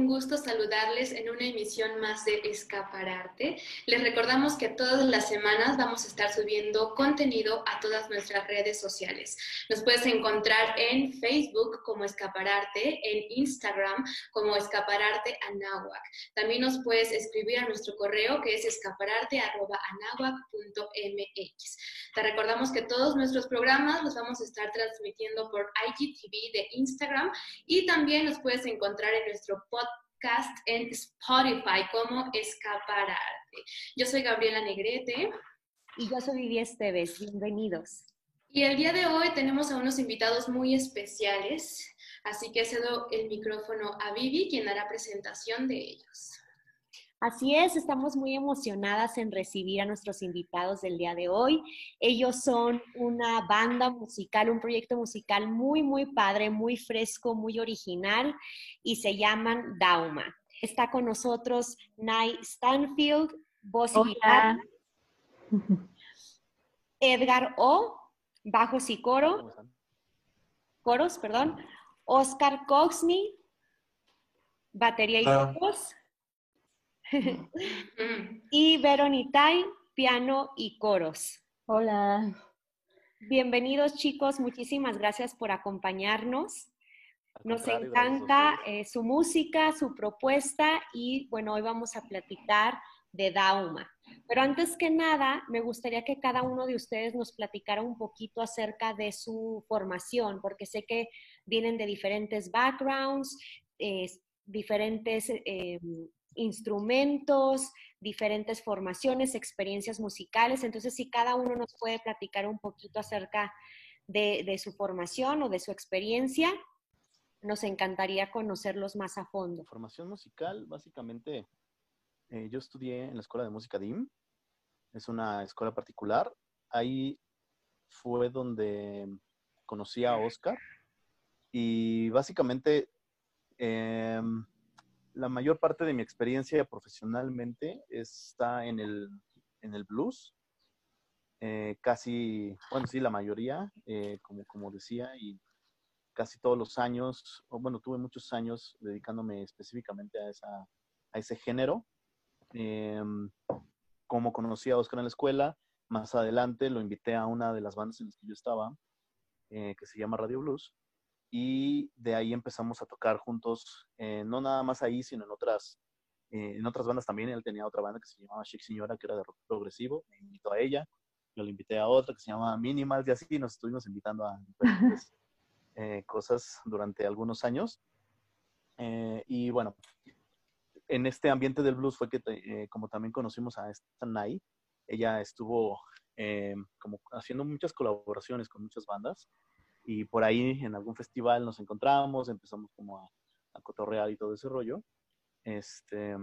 un gusto saludarles en una emisión más de Escapararte. Les recordamos que todas las semanas vamos a estar subiendo contenido a todas nuestras redes sociales. Nos puedes encontrar en Facebook como Escapararte, en Instagram como Escapararte Anáhuac. También nos puedes escribir a nuestro correo que es escapararte.anáhuac.mx. Te recordamos que todos nuestros programas los vamos a estar transmitiendo por IGTV de Instagram y también nos puedes encontrar en nuestro podcast en Spotify como Escapararte. Yo soy Gabriela Negrete. Y yo soy Vivi Esteves. Bienvenidos. Y el día de hoy tenemos a unos invitados muy especiales, así que cedo el micrófono a Vivi, quien hará presentación de ellos. Así es, estamos muy emocionadas en recibir a nuestros invitados del día de hoy. Ellos son una banda musical, un proyecto musical muy, muy padre, muy fresco, muy original y se llaman Dauma. Está con nosotros Nay Stanfield, voz y guitarra. Edgar O, bajos y coro. Coros, perdón. Oscar Coxney, batería y voz. y Veronitay, piano y coros. Hola. Bienvenidos chicos, muchísimas gracias por acompañarnos. Nos encanta eh, su música, su propuesta y bueno, hoy vamos a platicar de Dauma. Pero antes que nada, me gustaría que cada uno de ustedes nos platicara un poquito acerca de su formación, porque sé que vienen de diferentes backgrounds, diferentes eh, instrumentos, diferentes formaciones, experiencias musicales. Entonces, si cada uno nos puede platicar un poquito acerca de, su formación o de su experiencia, nos encantaría conocerlos más a fondo. Formación musical, básicamente, eh, yo estudié en la Escuela de Música DIM, es una escuela particular. Ahí fue donde conocí a Oscar y básicamente em, la mayor parte de mi experiencia profesionalmente está en el, en el blues. Eh, casi, bueno, sí, la mayoría, eh, como, como decía, y casi todos los años, o bueno, tuve muchos años dedicándome específicamente a, esa, a ese género. Em, como conocí a Oscar en la escuela, más adelante lo invité a una de las bandas en las que yo estaba, eh, que se llama Radio Blues y de ahí empezamos a tocar juntos, eh, no nada más ahí, sino en otras, eh, en otras bandas también. Él tenía otra banda que se llamaba Chic Señora, que era de rock progresivo, me invitó a ella, yo le invité a otra que se llamaba Minimal, y así nos estuvimos invitando a diferentes eh, cosas durante algunos años. y bueno, en este ambiente del blues fue que, como también conocimos a esta Nai, ella estuvo como haciendo muchas colaboraciones con muchas bandas y por ahí en algún festival nos encontramos, empezamos como a, cotorrear y todo ese rollo. Este,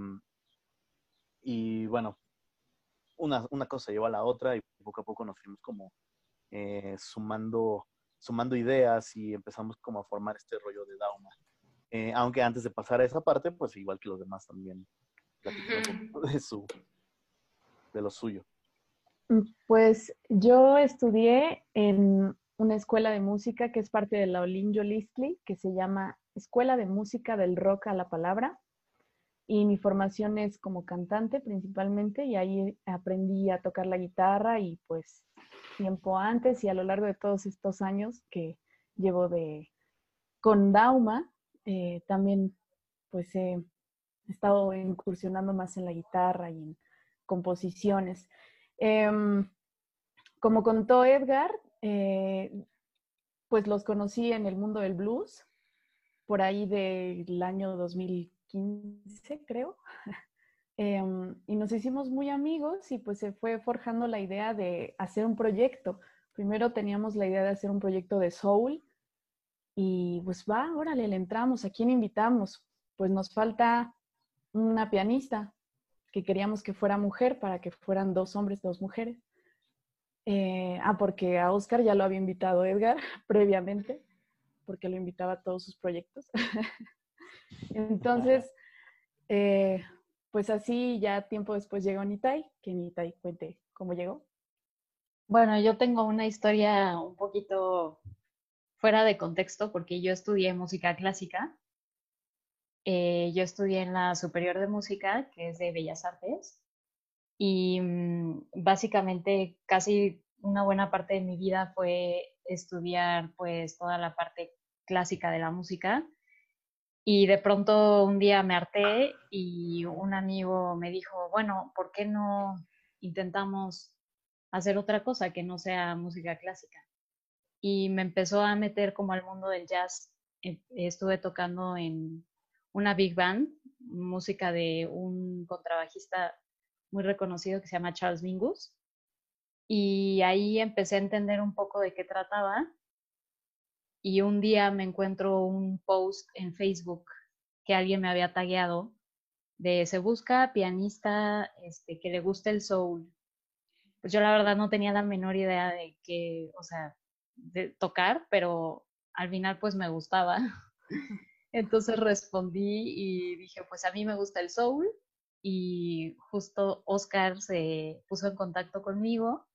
y bueno, una, una, cosa lleva a la otra y poco a poco nos fuimos como eh, sumando, sumando ideas y empezamos como a formar este rollo de Dauma. Eh, aunque antes de pasar a esa parte, pues igual que los demás también de, su, de lo suyo. Pues yo estudié en una escuela de música que es parte de la Olinjo Listli, que se llama Escuela de Música del Rock a la Palabra. Y mi formación es como cantante principalmente, y ahí aprendí a tocar la guitarra y pues tiempo antes y a lo largo de todos estos años que llevo de con Dauma, eh, también pues he estado incursionando más en la guitarra y en composiciones. Em, como contó Edgar, eh, pues los conocí en el mundo del blues, por ahí del año 2015, creo. Em, y nos hicimos muy amigos y pues se fue forjando la idea de hacer un proyecto. Primero teníamos la idea de hacer un proyecto de soul y pues va, órale, le entramos. ¿A quién invitamos? Pues nos falta una pianista que queríamos que fuera mujer para que fueran dos hombres, dos mujeres. Eh, ah, porque a Oscar ya lo había invitado Edgar previamente, porque lo invitaba a todos sus proyectos. Entonces, eh, pues así ya tiempo después llegó Nitai, que Nitai cuente cómo llegó. Bueno, yo tengo una historia un poquito fuera de contexto porque yo estudié música clásica eh, yo estudié en la Superior de Música, que es de Bellas Artes, y mm, básicamente casi una buena parte de mi vida fue estudiar pues toda la parte clásica de la música. Y de pronto un día me harté y un amigo me dijo, bueno, ¿por qué no intentamos hacer otra cosa que no sea música clásica? Y me empezó a meter como al mundo del jazz. E, estuve tocando en una big band, música de un contrabajista muy reconocido que se llama Charles Mingus. Y ahí empecé a entender un poco de qué trataba. Y un día me encuentro un post en Facebook que alguien me había tagueado de se busca pianista este, que le guste el soul. Pues yo la verdad no tenía la menor idea de que, o sea, de tocar, pero al final pues me gustaba. Entonces respondí y dije, pues a mí me gusta el soul y justo Oscar se puso en contacto conmigo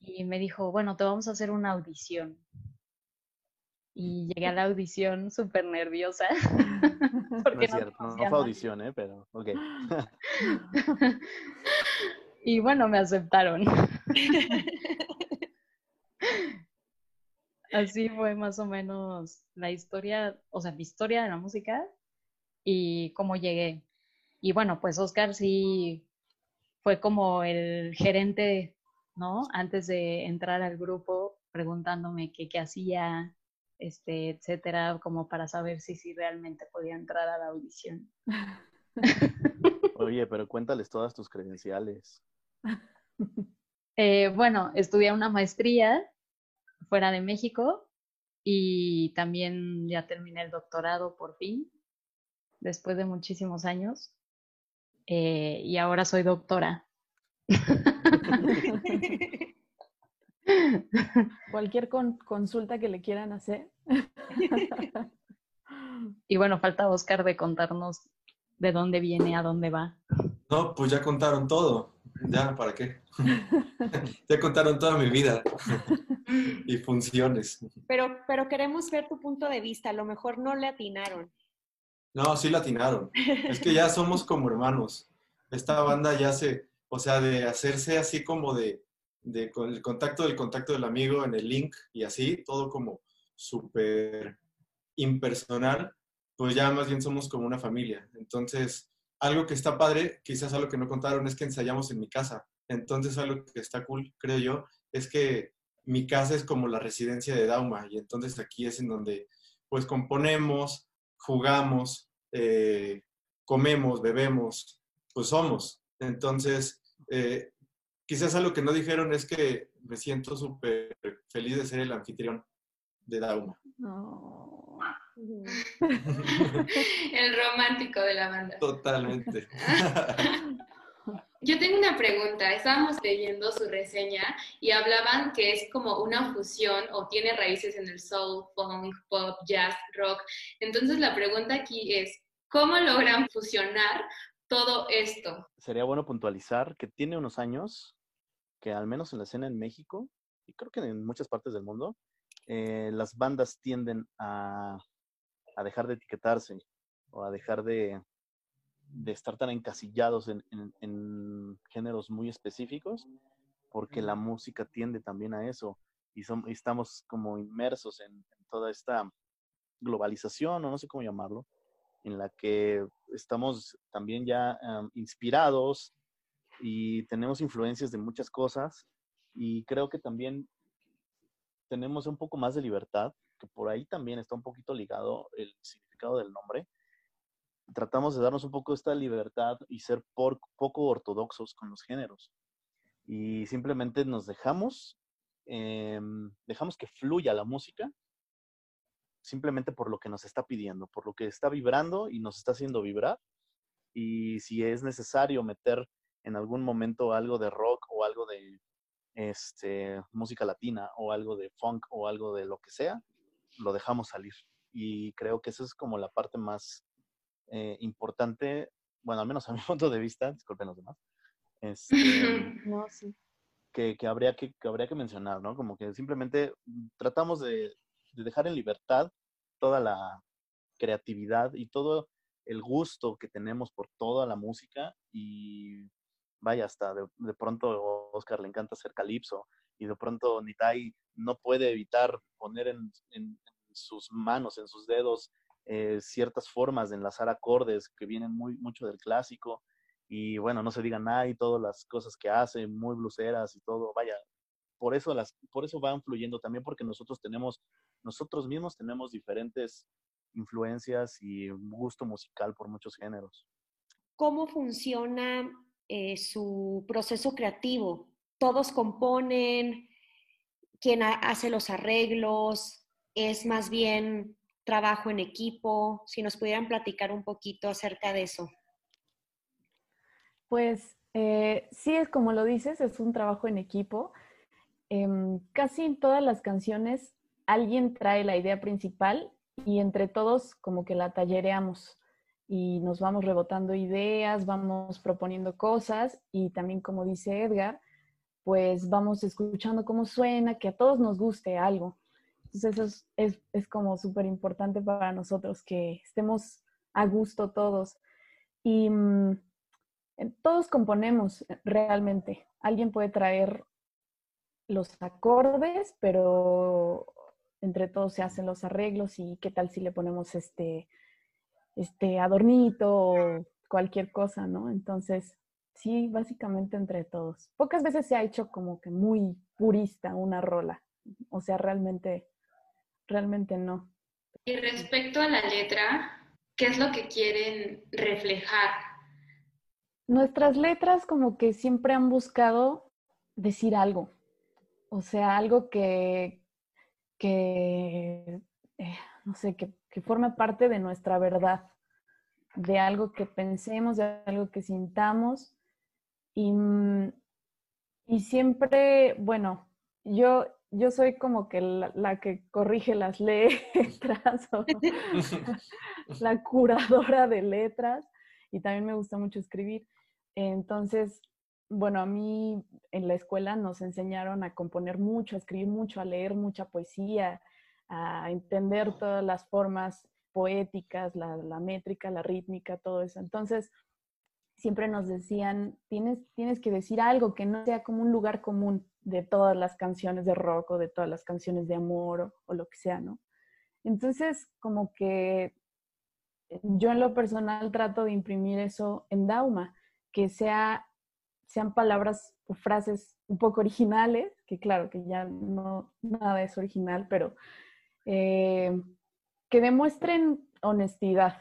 y me dijo, bueno, te vamos a hacer una audición. Y llegué a la audición súper nerviosa. Porque no fue audición, ¿eh? Pero, ok. y bueno, me aceptaron. Así fue más o menos la historia, o sea, mi historia de la música y cómo llegué. Y bueno, pues Oscar sí fue como el gerente ¿no? Antes de entrar al grupo, preguntándome qué, qué hacía, este, etcétera, como para saber si, si realmente podía entrar a la audición. Oye, pero cuéntales todas tus credenciales. Eh, bueno, estudié una maestría fuera de México y también ya terminé el doctorado por fin, después de muchísimos años. Eh, y ahora soy doctora. Cualquier consulta que le quieran hacer. y bueno, falta Oscar de contarnos de dónde viene, a dónde va. No, pues ya contaron todo. Ya, ¿para qué? ya contaron toda mi vida y funciones. Pero, pero queremos ver tu punto de vista. A lo mejor no le atinaron. No, sí le atinaron. Es que ya somos como hermanos. Esta banda ya se, o sea, de hacerse así como de, de con el contacto del contacto del amigo en el link y así, todo como súper impersonal, pues ya más bien somos como una familia. Entonces, algo que está padre, quizás algo que no contaron, es que ensayamos en mi casa. Entonces, algo que está cool, creo yo, es que mi casa es como la residencia de Dauma y entonces aquí es en donde pues componemos, jugamos, eh, comemos, bebemos, pues somos. Entonces, eh, quizás algo que no dijeron es que me siento súper feliz de ser el anfitrión de Dauma. el romántico de la banda. Totalmente. Yo tengo una pregunta. Estábamos leyendo su reseña y hablaban que es como una fusión o tiene raíces en el soul, funk, pop, jazz, rock. Entonces la pregunta aquí es, ¿cómo logran fusionar todo esto? Sería bueno puntualizar que tiene unos años que al menos en la escena en México, y creo que en muchas partes del mundo, eh, las bandas tienden a, dejar de etiquetarse o a dejar de, estar tan encasillados en, géneros muy específicos, porque la música tiende también a eso. Y, y estamos como inmersos en, toda esta globalización, o no sé cómo llamarlo, en la que estamos también ya inspirados y tenemos influencias de muchas cosas y creo que también tenemos un poco más de libertad, que por ahí también está un poquito ligado el significado del nombre. Tratamos de darnos un poco esta libertad y ser poco ortodoxos con los géneros. Y simplemente nos dejamos, em, dejamos que fluya la música simplemente por lo que nos está pidiendo, por lo que está vibrando y nos está haciendo vibrar. Y si es necesario meter en algún momento algo de rock o algo de este, música latina o algo de funk o algo de lo que sea, lo dejamos salir. Y creo que esa es como la parte más eh, importante, bueno, al menos a mi punto de vista, disculpen los demás, este, que, que, habría que, que, habría que mencionar, ¿no? Como que simplemente tratamos de, de dejar en libertad toda la creatividad y todo el gusto que tenemos por toda la música y vaya, hasta de, pronto a Oscar le encanta hacer calipso y de pronto Nitai no puede evitar poner en, sus manos, en sus dedos, eh, ciertas formas de enlazar acordes que vienen muy, mucho del clásico y bueno, no se diga nada y todas las cosas que hace, muy bluseras y todo, vaya, por eso, las, por eso van fluyendo también porque nosotros tenemos, nosotros mismos tenemos diferentes influencias y gusto musical por muchos géneros. ¿Cómo funciona eh, su proceso creativo? ¿Todos componen? ¿Quién hace los arreglos? ¿Es más bien trabajo en equipo? Si nos pudieran platicar un poquito acerca de eso. Pues eh, sí, es como lo dices, es un trabajo en equipo. Em, casi en todas las canciones alguien trae la idea principal y entre todos como que la tallereamos y nos vamos rebotando ideas, vamos proponiendo cosas y también como dice Edgar, pues vamos escuchando cómo suena, que a todos nos guste algo. Entonces eso es, es, como súper importante para nosotros, que estemos a gusto todos. Y mm, todos componemos realmente. Alguien puede traer los acordes, pero entre todos se hacen los arreglos y qué tal si le ponemos este, este adornito o cualquier cosa, ¿no? Entonces, sí, básicamente entre todos. Pocas veces se ha hecho como que muy purista una rola, o sea, realmente, realmente no. Y respecto a la letra, ¿qué es lo que quieren reflejar? Nuestras letras como que siempre han buscado decir algo, o sea, algo que, que eh, no sé, que, que forme parte de nuestra verdad, de algo que pensemos, de algo que sintamos. Y, mm, y siempre, bueno, yo, yo soy como que la, que corrige las letras la curadora de letras y también me gusta mucho escribir. Entonces, bueno, a mí en la escuela nos enseñaron a componer mucho, a escribir mucho, a leer mucha poesía, a entender todas las formas poéticas, la, métrica, la rítmica, todo eso. Entonces, siempre nos decían, tienes, tienes que decir algo que no sea como un lugar común de todas las canciones de rock o de todas las canciones de amor o, lo que sea, ¿no? Entonces, como que yo en lo personal trato de imprimir eso en Dauma, que sea sean palabras o frases un poco originales, que claro que ya no nada es original, pero eh, que demuestren honestidad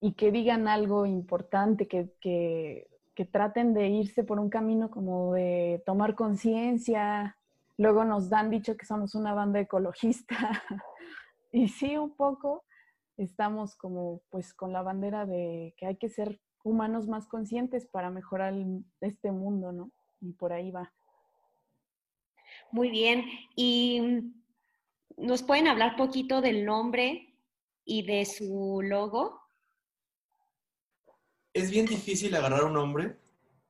y que digan algo importante, que, que, traten de irse por un camino como de tomar conciencia. Luego nos dan dicho que somos una banda ecologista. y sí, un poco estamos como pues con la bandera de que hay que ser humanos más conscientes para mejorar este mundo, ¿no? Y por ahí va. Muy bien. ¿Y nos pueden hablar poquito del nombre y de su logo? Es bien difícil agarrar un nombre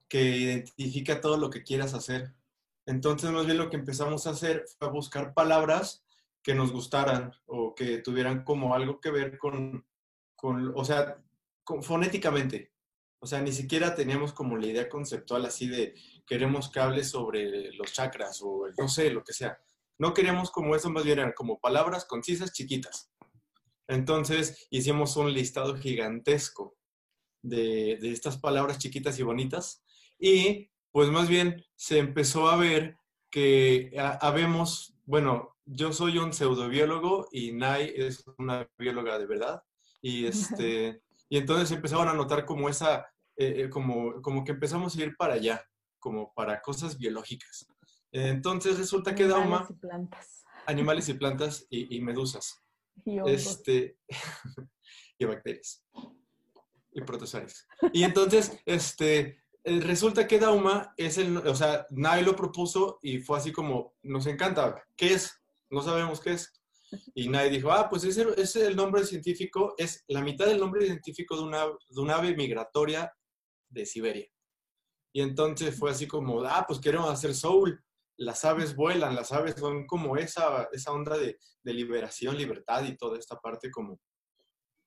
que identifica todo lo que quieras hacer. Entonces, más bien lo que empezamos a hacer fue buscar palabras que nos gustaran o que tuvieran como algo que ver con, con o sea, fonéticamente. O sea, ni siquiera teníamos como la idea conceptual así de queremos que hable sobre los chakras o no sé, lo que sea. No queríamos como eso, más bien eran como palabras concisas, chiquitas. Entonces hicimos un listado gigantesco de, de estas palabras chiquitas y bonitas y pues más bien se empezó a ver que habemos, bueno, yo soy un pseudobiólogo y Nai es una bióloga de verdad. Y este, y entonces empezaron a notar como esa, eh, eh, como, como que empezamos a ir para allá, como para cosas biológicas. Entonces resulta que Dauma... Animales y plantas. Animales y plantas y, medusas. Y este, y bacterias. Y protozoarios. Y entonces, este, eh, resulta que Dauma es el, o sea, nadie lo propuso y fue así como, nos encanta, ¿qué es? No sabemos qué es. Y nadie dijo, ah, pues ese es el nombre científico, es la mitad del nombre científico de una, de un ave migratoria de Siberia. Y entonces fue así como, ah, pues queremos hacer soul. Las aves vuelan, las aves son como esa, esa onda de, de liberación, libertad y toda esta parte como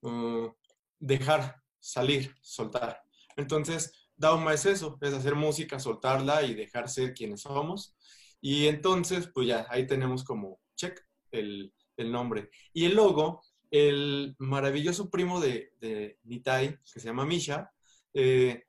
uh, dejar, salir, soltar. Entonces, Dauma es eso, es hacer música, soltarla y dejar ser quienes somos. Y entonces, pues ya, ahí tenemos como check el, el nombre. Y el logo, el maravilloso primo de, de Nitai, que se llama Misha, eh,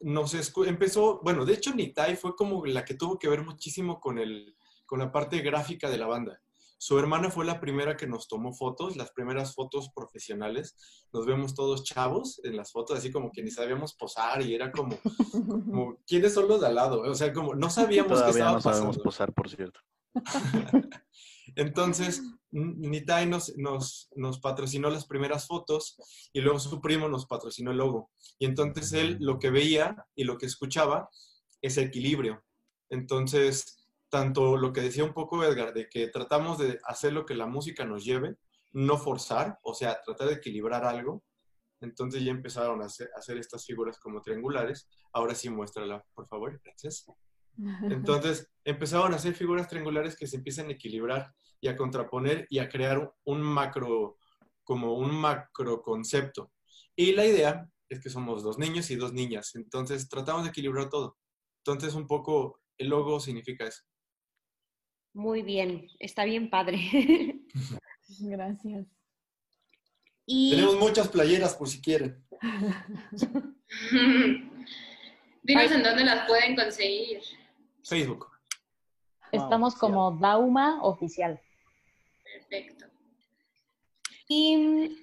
nos empezó, bueno, de hecho Nitai fue como la que tuvo que ver muchísimo con, el, con la parte gráfica de la banda. Su hermana fue la primera que nos tomó fotos, las primeras fotos profesionales. Nos vemos todos chavos en las fotos, así como que ni sabíamos posar y era como, ¿quiénes son los de al lado? O sea, como no sabíamos que estaba no sabemos posar, por cierto. Entonces, Nitai nos, nos, nos, patrocinó las primeras fotos y luego su primo nos patrocinó el logo. Y entonces él lo que veía y lo que escuchaba es equilibrio. Entonces, tanto lo que decía un poco Edgar, de que tratamos de hacer lo que la música nos lleve, no forzar, o sea, tratar de equilibrar algo. Entonces ya empezaron a hacer, estas figuras como triangulares. Ahora sí, muéstrala, por favor, gracias. Entonces empezaron a hacer figuras triangulares que se empiezan a equilibrar y a contraponer y a crear un macro, como un macro concepto. Y la idea es que somos dos niños y dos niñas, entonces tratamos de equilibrar todo. Entonces un poco el logo significa eso. Muy bien, está bien padre. Gracias. Tenemos muchas playeras por si quieren. Dinos en dónde las pueden conseguir. Facebook. Estamos como Dauma Oficial. Perfecto. ¿Y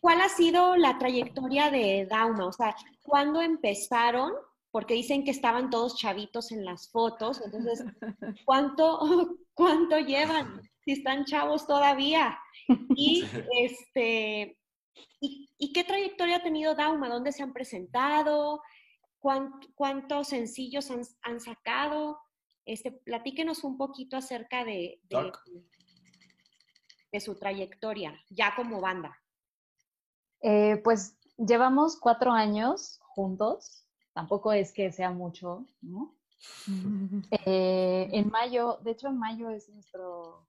cuál ha sido la trayectoria de Dauma? O sea, ¿cuándo empezaron porque dicen que estaban todos chavitos en las fotos, entonces, ¿cuánto, cuánto llevan? Si están chavos todavía. Y, este, y, qué trayectoria ha tenido Dauma? ¿Dónde se han presentado? ¿Cuántos sencillos han, sacado? Este, platíquenos un poquito acerca de, de, de su trayectoria, ya como banda. Eh, pues llevamos cuatro años juntos tampoco es que sea mucho, ¿no? Eh, en mayo, de hecho en mayo es nuestro,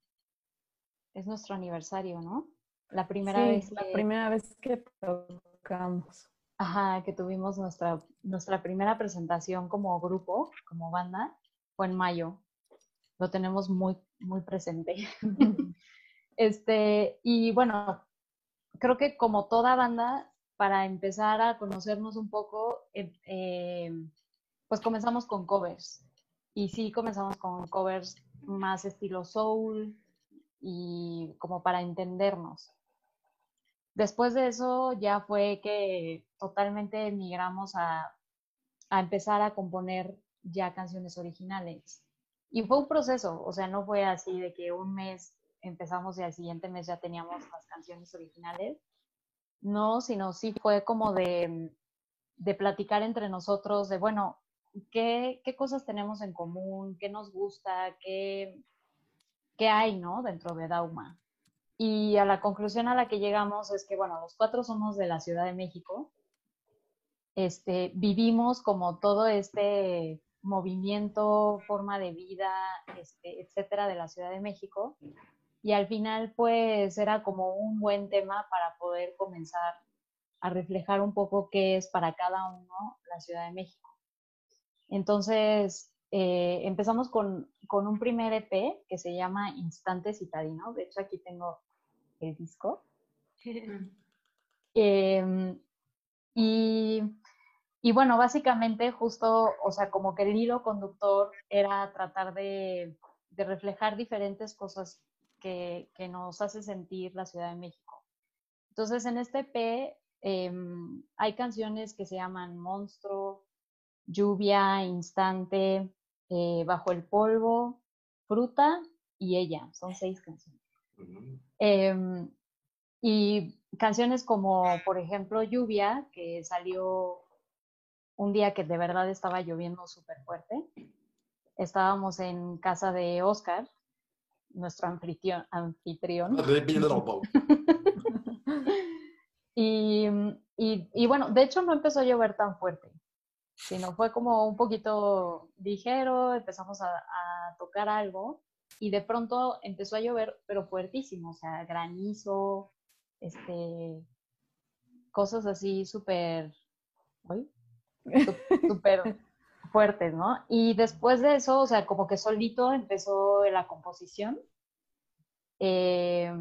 es nuestro aniversario, ¿no? La primera vez. La primera vez que tocamos. Ajá, que tuvimos nuestra, nuestra primera presentación como grupo, como banda, fue en mayo. Lo tenemos muy, muy presente. este, y bueno, creo que como toda banda, para empezar a conocernos un poco, eh, eh, pues comenzamos con covers. Y sí, comenzamos con covers más estilo soul y como para entendernos. Después de eso ya fue que totalmente migramos a, a empezar a componer ya canciones originales. Y fue un proceso, o sea, no fue así de que un mes empezamos y al siguiente mes ya teníamos las canciones originales, no, sino sí fue como de, de platicar entre nosotros, de, bueno, ¿qué, ¿qué, cosas tenemos en común? ¿Qué nos gusta? ¿Qué, qué hay, no? Dentro de Dauma. Y a la conclusión a la que llegamos es que, bueno, los cuatro somos de la Ciudad de México. Este, vivimos como todo este movimiento, forma de vida, este, etcétera, de la Ciudad de México y al final pues era como un buen tema para poder comenzar a reflejar un poco qué es para cada uno la Ciudad de México. Entonces eh, empezamos con, con, un primer EP que se llama Instante Citadino, de hecho aquí tengo el disco. Em, y, y bueno, básicamente justo, o sea, como que el hilo conductor era tratar de, de reflejar diferentes cosas que, nos hace sentir la Ciudad de México. Entonces, en este P em, hay canciones que se llaman Monstruo, Lluvia, Instante, eh, Bajo el Polvo, Fruta y Ella. Son seis canciones. Em, y canciones como, por ejemplo, Lluvia, que salió un día que de verdad estaba lloviendo súper fuerte. Estábamos en casa de Oscar nuestro anfitrión. anfitrión. y, y, y, bueno, de hecho no empezó a llover tan fuerte, sino fue como un poquito ligero, empezamos a, a tocar algo y de pronto empezó a llover, pero fuertísimo, o sea, granizo, este, cosas así súper, súper fuertes, ¿no? Y después de eso, o sea, como que solito empezó la composición. Eh,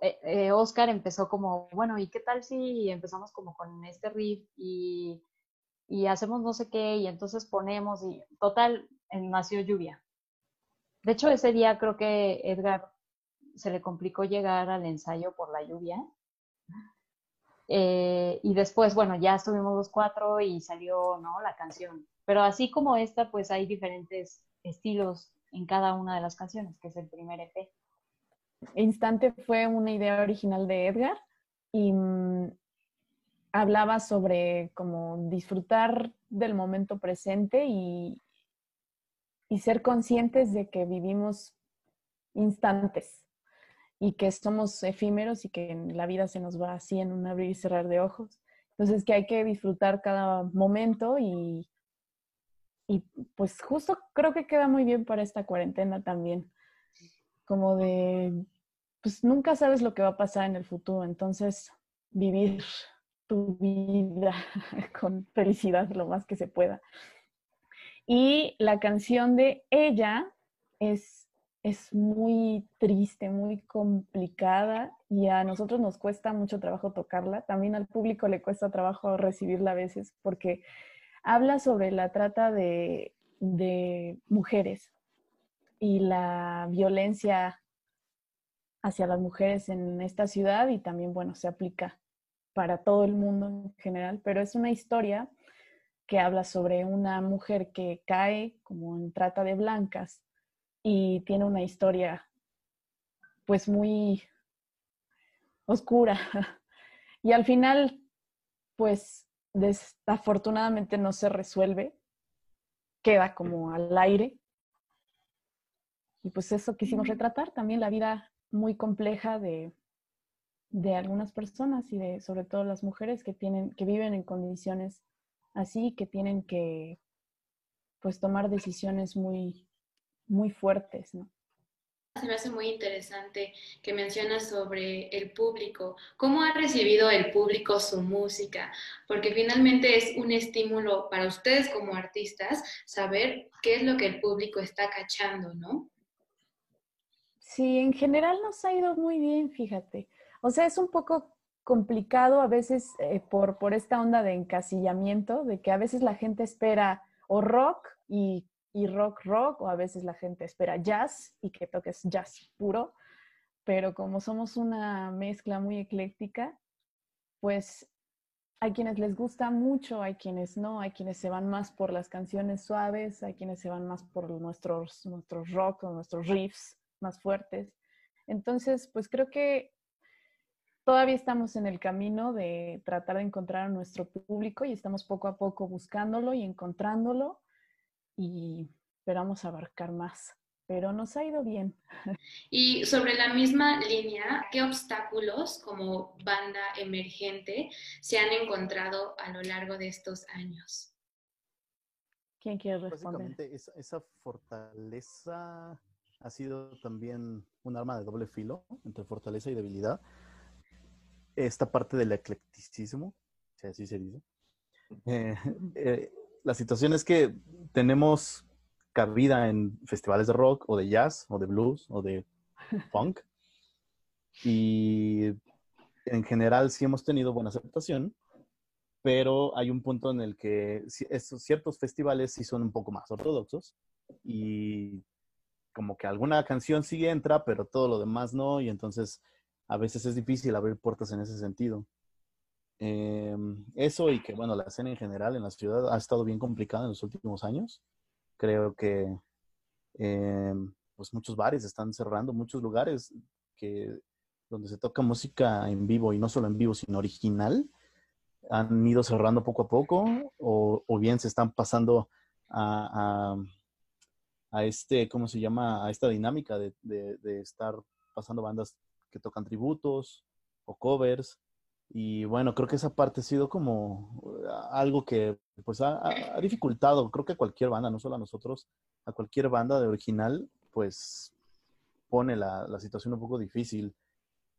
eh, eh, Oscar empezó como, bueno, ¿y qué tal si empezamos como con este riff y, y hacemos no sé qué y entonces ponemos y total, nació lluvia. De hecho, ese día creo que Edgar se le complicó llegar al ensayo por la lluvia. Eh, y después, bueno, ya estuvimos los cuatro y salió, ¿no? La canción. Pero así como esta, pues hay diferentes estilos en cada una de las canciones, que es el primer EP. Instante fue una idea original de Edgar y mm, hablaba sobre como disfrutar del momento presente y, y ser conscientes de que vivimos instantes y que somos efímeros y que la vida se nos va así en un abrir y cerrar de ojos. Entonces que hay que disfrutar cada momento y, y pues justo creo que queda muy bien para esta cuarentena también, como de, pues nunca sabes lo que va a pasar en el futuro, entonces vivir tu vida con felicidad lo más que se pueda. Y la canción de ella es, es muy triste, muy complicada y a nosotros nos cuesta mucho trabajo tocarla. También al público le cuesta trabajo recibirla a veces porque habla sobre la trata de, de mujeres y la violencia hacia las mujeres en esta ciudad y también, bueno, se aplica para todo el mundo en general, pero es una historia que habla sobre una mujer que cae como en trata de blancas y tiene una historia pues muy oscura. Y al final, pues desafortunadamente no se resuelve, queda como al aire. Y pues eso quisimos retratar, también la vida muy compleja de, de algunas personas y de sobre todo las mujeres que tienen, que viven en condiciones así que tienen que pues tomar decisiones muy, muy fuertes, ¿no? Se me hace muy interesante que mencionas sobre el público. ¿Cómo ha recibido el público su música? Porque finalmente es un estímulo para ustedes como artistas saber qué es lo que el público está cachando, ¿no? Sí, en general nos ha ido muy bien, fíjate. O sea, es un poco complicado a veces eh, por, por esta onda de encasillamiento, de que a veces la gente espera o rock y, y, rock rock, o a veces la gente espera jazz y que toques jazz puro, pero como somos una mezcla muy ecléctica, pues hay quienes les gusta mucho, hay quienes no, hay quienes se van más por las canciones suaves, hay quienes se van más por nuestros, nuestros rock o nuestros riffs más fuertes. Entonces, pues creo que todavía estamos en el camino de tratar de encontrar a nuestro público y estamos poco a poco buscándolo y encontrándolo y esperamos abarcar más, pero nos ha ido bien. Y sobre la misma línea, ¿qué obstáculos como banda emergente se han encontrado a lo largo de estos años? ¿Quién quiere responder? Básicamente esa, esa fortaleza ha sido también un arma de doble filo entre fortaleza y debilidad esta parte del eclecticismo, si así se dice. Eh, eh, la situación es que tenemos cabida en festivales de rock o de jazz o de blues o de funk. Y en general sí hemos tenido buena aceptación, pero hay un punto en el que estos ciertos festivales sí son un poco más ortodoxos y como que alguna canción sí entra, pero todo lo demás no, y entonces a veces es difícil abrir puertas en ese sentido. Em, eso y que, bueno, la escena en general en la ciudad ha estado bien complicada en los últimos años. Creo que em, pues muchos bares están cerrando, muchos lugares que, donde se toca música en vivo y no solo en vivo, sino original, han ido cerrando poco a poco o, bien se están pasando a, a, este, ¿cómo se llama? A esta dinámica de, de estar pasando bandas que tocan tributos o covers. Y bueno, creo que esa parte ha sido como uh, algo que pues ha, dificultado, creo que a cualquier banda, no solo a nosotros, a cualquier banda de original, pues pone la, la situación un poco difícil.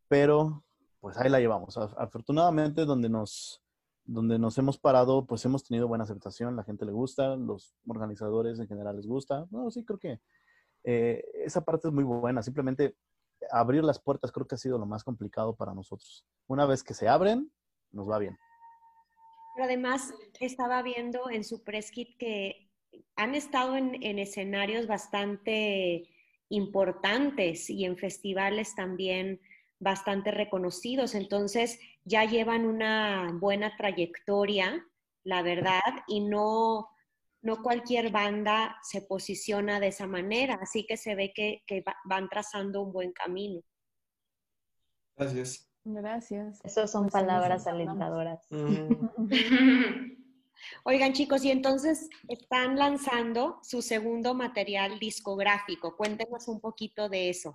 Pero pues ahí la llevamos. Afortunadamente, donde nos, donde nos hemos parado, pues hemos tenido buena aceptación, la gente le gusta, los organizadores en general les gusta. No, sí, creo que eh, esa parte es muy buena. Simplemente abrir las puertas creo que ha sido lo más complicado para nosotros. Una vez que se abren, nos va bien. Pero además estaba viendo en su press kit que han estado en, en escenarios bastante importantes y en festivales también bastante reconocidos. Entonces ya llevan una buena trayectoria, la verdad, y no, no cualquier banda se posiciona de esa manera, así que se ve que, van trazando un buen camino. Gracias. Gracias. Esas son pues palabras alentadoras. Oigan chicos, y entonces están lanzando su segundo material discográfico. Cuéntenos un poquito de eso.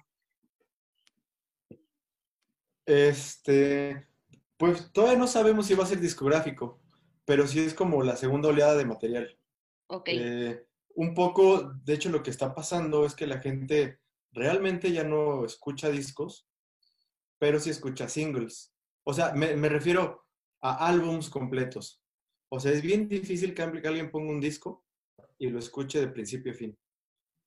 Este, pues todavía no sabemos si va a ser discográfico, pero sí es como la segunda oleada de material. Ok. Eh, un poco, de hecho, lo que está pasando es que la gente realmente ya no escucha discos, pero sí escucha singles. O sea, me, refiero a álbums completos. O sea, es bien difícil que alguien ponga un disco y lo escuche de principio a fin.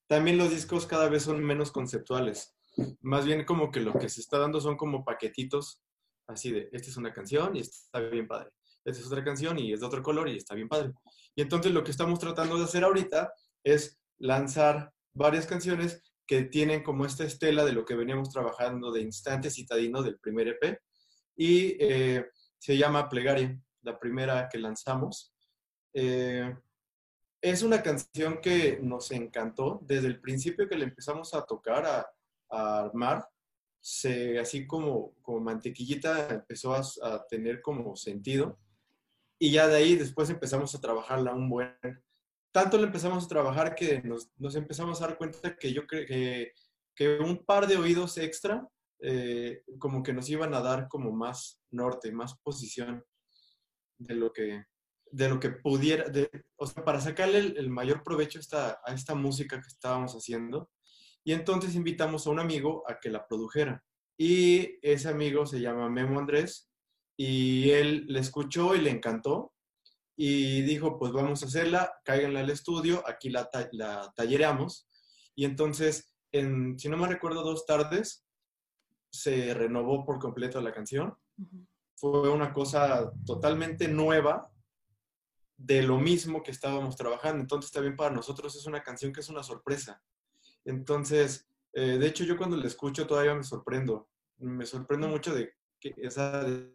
También los discos cada vez son menos conceptuales. Más bien como que lo que se está dando son como paquetitos, así de, esta es una canción y está bien padre. Esta es otra canción y es de otro color y está bien padre. Y entonces lo que estamos tratando de hacer ahorita es lanzar varias canciones que tienen como esta estela de lo que veníamos trabajando de Instante Citadino del primer EP. Y eh, se llama Plegaria, la primera que lanzamos. Eh, es una canción que nos encantó desde el principio que le empezamos a tocar, a, a armar, se, así como, como mantequillita empezó a, tener como sentido. Y ya de ahí después empezamos a trabajarla un buen... Tanto le empezamos a trabajar que nos, nos empezamos a dar cuenta que yo creo que, que un par de oídos extra eh, como que nos iban a dar como más norte, más posición de lo que, de lo que pudiera, de, o sea, para sacarle el, mayor provecho esta, a esta música que estábamos haciendo, y entonces invitamos a un amigo a que la produjera. Y ese amigo se llama Memo Andrés y él le escuchó y le encantó y dijo, pues vamos a hacerla, cáiganla al estudio, aquí la, la tallereamos. Y entonces, en, si no me recuerdo, dos tardes, se renovó por completo la canción. Fue una cosa totalmente nueva de lo mismo que estábamos trabajando. Entonces también para nosotros es una canción que es una sorpresa. Entonces, eh, de hecho, yo cuando la escucho todavía me sorprendo. Me sorprendo mucho de, que, esa, de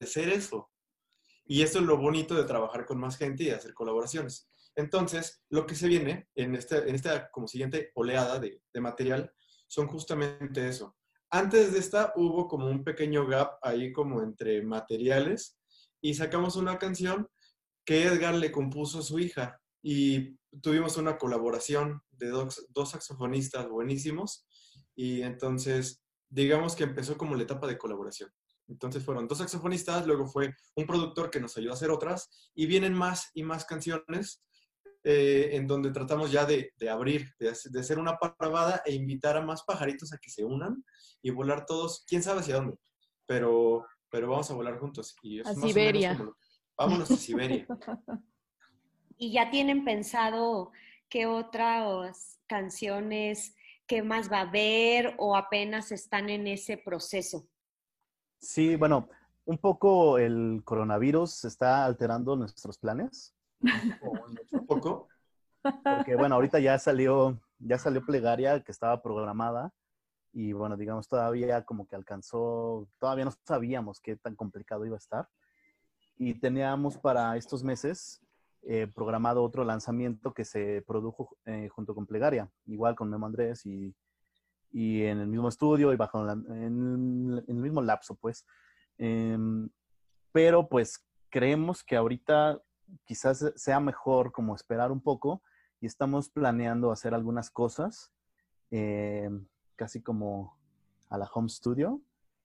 ser eso. Y eso es lo bonito de trabajar con más gente y hacer colaboraciones. Entonces, lo que se viene en, este, en esta como siguiente oleada de, de material son justamente eso. Antes de esta hubo como un pequeño gap ahí como entre materiales y sacamos una canción que Edgar le compuso a su hija y tuvimos una colaboración de dos, dos saxofonistas buenísimos y entonces digamos que empezó como la etapa de colaboración. Entonces fueron dos saxofonistas, luego fue un productor que nos ayudó a hacer otras y vienen más y más canciones eh, en donde tratamos ya de, de abrir, de, de, hacer una parvada e invitar a más pajaritos a que se unan y volar todos, quién sabe hacia dónde, pero, pero vamos a volar juntos. Y a Siberia. vámonos a Siberia. ¿Y ya tienen pensado qué otras canciones, qué más va a haber o apenas están en ese proceso? Sí, bueno, un poco el coronavirus está alterando nuestros planes. Un poco. Porque bueno, ahorita ya salió, ya salió plegaria que estaba programada y bueno, digamos, todavía como que alcanzó, todavía no sabíamos qué tan complicado iba a estar. Y teníamos para estos meses eh, programado otro lanzamiento que se produjo eh, junto con Plegaria, igual con Memo Andrés y, y en el mismo estudio y bajo en, el mismo lapso, pues. Em, pero pues creemos que ahorita quizás sea mejor como esperar un poco y estamos planeando hacer algunas cosas, em, casi como a la home studio.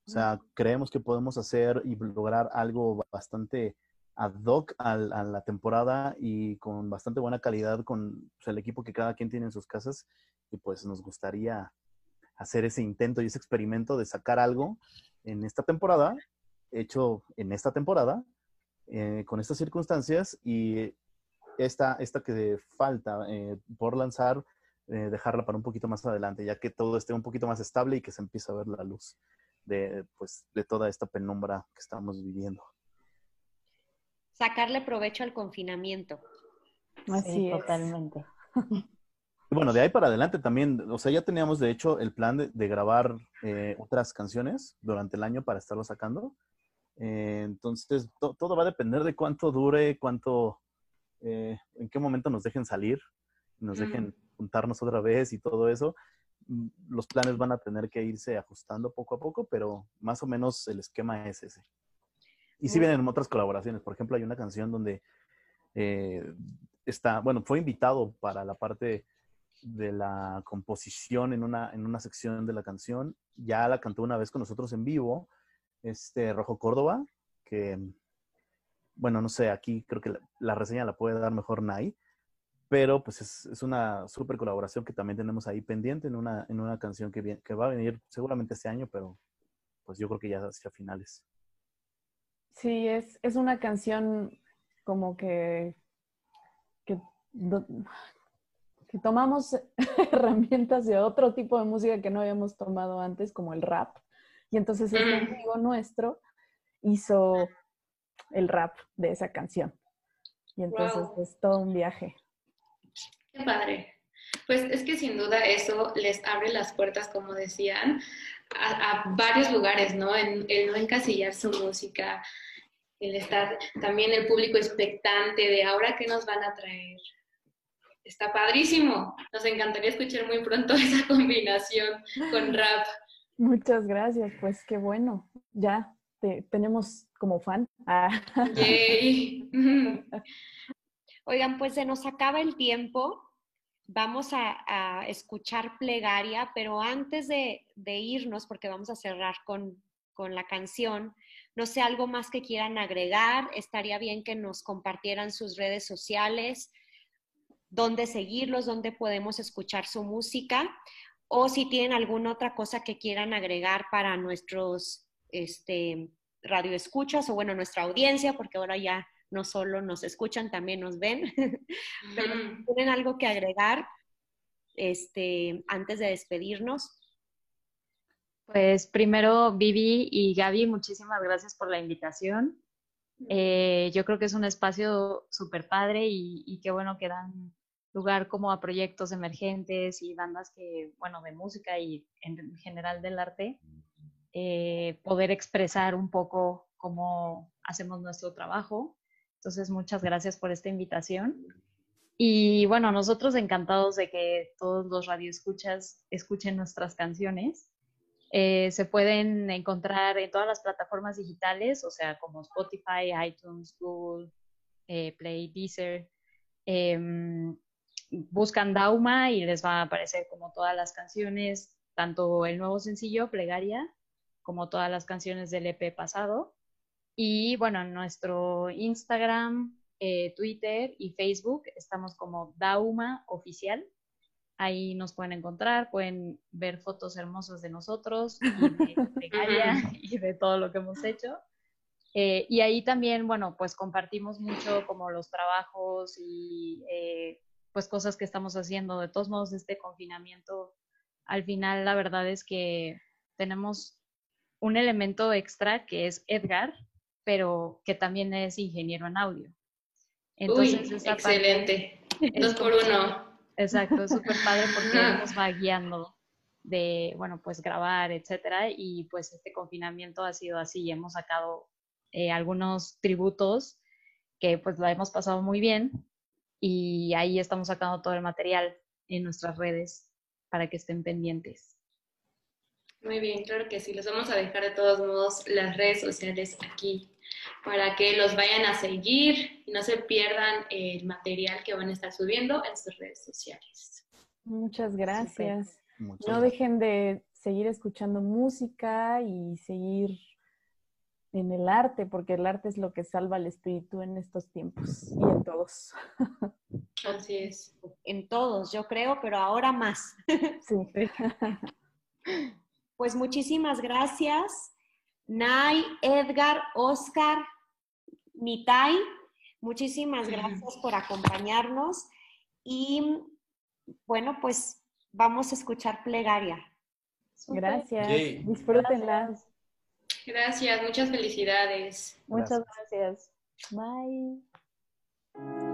O sea, creemos que podemos hacer y lograr algo bastante ad hoc a, la temporada y con bastante buena calidad con pues, el equipo que cada quien tiene en sus casas. Y pues nos gustaría hacer ese intento y ese experimento de sacar algo en esta temporada, hecho en esta temporada, eh, con estas circunstancias y esta, esta que falta eh, por lanzar, eh, dejarla para un poquito más adelante, ya que todo esté un poquito más estable y que se empiece a ver la luz de, pues, de toda esta penumbra que estamos viviendo. Sacarle provecho al confinamiento. Así totalmente. Bueno, de ahí para adelante también, o sea, ya teníamos de hecho el plan de, grabar eh, otras canciones durante el año para estarlo sacando. Eh, entonces, todo va a depender de cuánto dure, cuánto, eh, en qué momento nos dejen salir, nos dejen juntarnos otra vez y todo eso. Mm, los planes van a tener que irse ajustando poco a poco, pero más o menos el esquema es ese. Y si vienen otras colaboraciones. Por ejemplo, hay una canción donde está, bueno, fue invitado para la parte de la composición en una, en una sección de la canción. Ya la cantó una vez con nosotros en vivo, este Rojo Córdoba, que, bueno, no sé, aquí creo que la, reseña la puede dar mejor Nai, pero pues es, una súper colaboración que también tenemos ahí pendiente en una, en una canción que, que va a venir seguramente este año, pero pues yo creo que ya hacia finales. Sí, es, es una canción como que, que que tomamos herramientas de otro tipo de música que no habíamos tomado antes, como el rap. Y entonces el mm. amigo nuestro hizo el rap de esa canción. Y entonces es todo un viaje. Qué padre. Pues es que sin duda eso les abre las puertas, como decían, a, varios lugares, ¿no? En, el no encasillar su música, el estar también el público expectante de ahora qué nos van a traer, está padrísimo. Nos encantaría escuchar muy pronto esa combinación con rap. Muchas gracias, pues qué bueno. Ya te, tenemos como fan. Ah. Oigan, pues se nos acaba el tiempo. Vamos a, escuchar plegaria, pero antes de, irnos, porque vamos a cerrar con, con la canción, no sé, algo más que quieran agregar. Estaría bien que nos compartieran sus redes sociales, dónde seguirlos, dónde podemos escuchar su música o si tienen alguna otra cosa que quieran agregar para nuestros este, radioescuchas o bueno, nuestra audiencia, porque ahora ya no solo nos escuchan, también nos ven. Pero ¿tienen algo que agregar este, antes de despedirnos? Pues primero, Vivi y Gaby, muchísimas gracias por la invitación. Eh, yo creo que es un espacio súper padre y, y, qué bueno que dan lugar como a proyectos emergentes y bandas que, bueno, de música y en general del arte, eh, poder expresar un poco cómo hacemos nuestro trabajo. Entonces, muchas gracias por esta invitación. Y bueno, nosotros encantados de que todos los radioescuchas escuchen nuestras canciones. Eh, se pueden encontrar en todas las plataformas digitales, o sea, como Spotify, iTunes, Google, eh, Play, Deezer. Em, buscan Dauma y les va a aparecer como todas las canciones, tanto el nuevo sencillo, Plegaria, como todas las canciones del EP pasado. Y bueno, en nuestro Instagram, eh, Twitter y Facebook estamos como Dauma Oficial. Ahí nos pueden encontrar, pueden ver fotos hermosas de nosotros y de Plegaria y de todo lo que hemos hecho. Eh, y ahí también, bueno, pues compartimos mucho como los trabajos y eh, pues cosas que estamos haciendo. De todos modos, este confinamiento, al final la verdad es que tenemos un elemento extra que es Edgar, pero que también es ingeniero en audio. Entonces, Uy, excelente. Dos por uno. Exacto, es súper padre porque nos va guiando de, bueno, pues grabar, etcétera. Y pues este confinamiento ha sido así. Hemos sacado eh, algunos tributos que pues la hemos pasado muy bien y ahí estamos sacando todo el material en nuestras redes para que estén pendientes. Muy bien, claro que sí. Les vamos a dejar de todos modos las redes sociales aquí para que los vayan a seguir y no se pierdan el material que van a estar subiendo en sus redes sociales. Muchas gracias. no dejen de seguir escuchando música y seguir en el arte, porque el arte es lo que salva al espíritu en estos tiempos y en todos. Así es. En todos, yo creo, pero ahora más. Sí. Pues muchísimas gracias. Nay, Edgar, Oscar, Mitai, muchísimas gracias por acompañarnos y bueno, pues vamos a escuchar plegaria. Gracias, disfrútenla. Gracias, muchas felicidades. Muchas gracias. Bye.